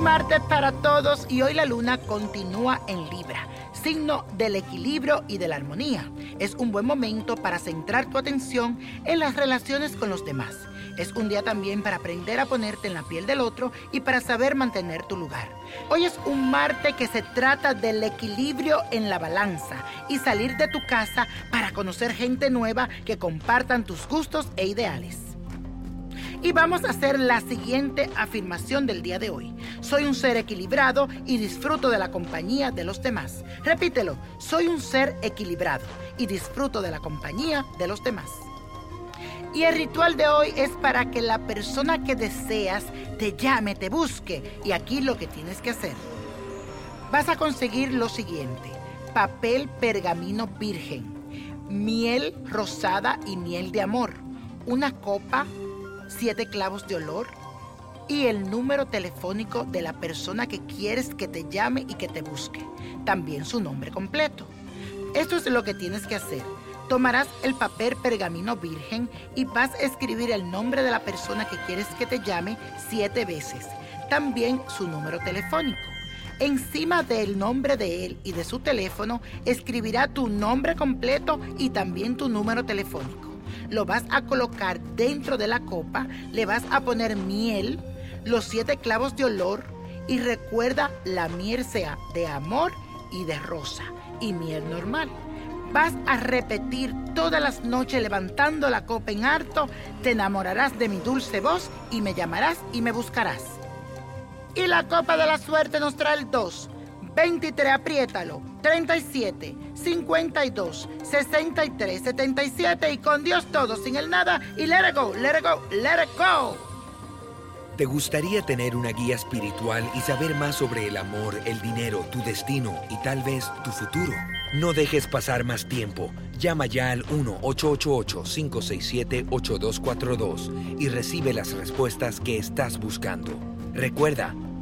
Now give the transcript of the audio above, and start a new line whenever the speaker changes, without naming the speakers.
martes para todos y hoy la luna continúa en Libra, signo del equilibrio y de la armonía. Es un buen momento para centrar tu atención en las relaciones con los demás. Es un día también para aprender a ponerte en la piel del otro y para saber mantener tu lugar. Hoy es un martes que se trata del equilibrio en la balanza y salir de tu casa para conocer gente nueva que compartan tus gustos e ideales. Y vamos a hacer la siguiente afirmación del día de hoy. Soy un ser equilibrado y disfruto de la compañía de los demás. Repítelo, soy un ser equilibrado y disfruto de la compañía de los demás. Y el ritual de hoy es para que la persona que deseas te llame, te busque. Y aquí lo que tienes que hacer. Vas a conseguir lo siguiente. Papel pergamino virgen, miel rosada y miel de amor, una copa, siete clavos de olor y el número telefónico de la persona que quieres que te llame y que te busque. También su nombre completo. Esto es lo que tienes que hacer. Tomarás el papel pergamino virgen y vas a escribir el nombre de la persona que quieres que te llame siete veces. También su número telefónico. Encima del nombre de él y de su teléfono escribirá tu nombre completo y también tu número telefónico. Lo vas a colocar dentro de la copa, le vas a poner miel, los siete clavos de olor y recuerda la miel sea de amor y de rosa y miel normal. Vas a repetir todas las noches levantando la copa en harto, te enamorarás de mi dulce voz y me llamarás y me buscarás. Y la copa de la suerte nos trae el 2, 23, apriétalo, 37, 52, 63, 77 y con Dios todo, sin el nada y let it go, let it go, let it go.
¿Te gustaría tener una guía espiritual y saber más sobre el amor, el dinero, tu destino y tal vez tu futuro? No dejes pasar más tiempo. Llama ya al 1-888-567-8242 y recibe las respuestas que estás buscando. Recuerda,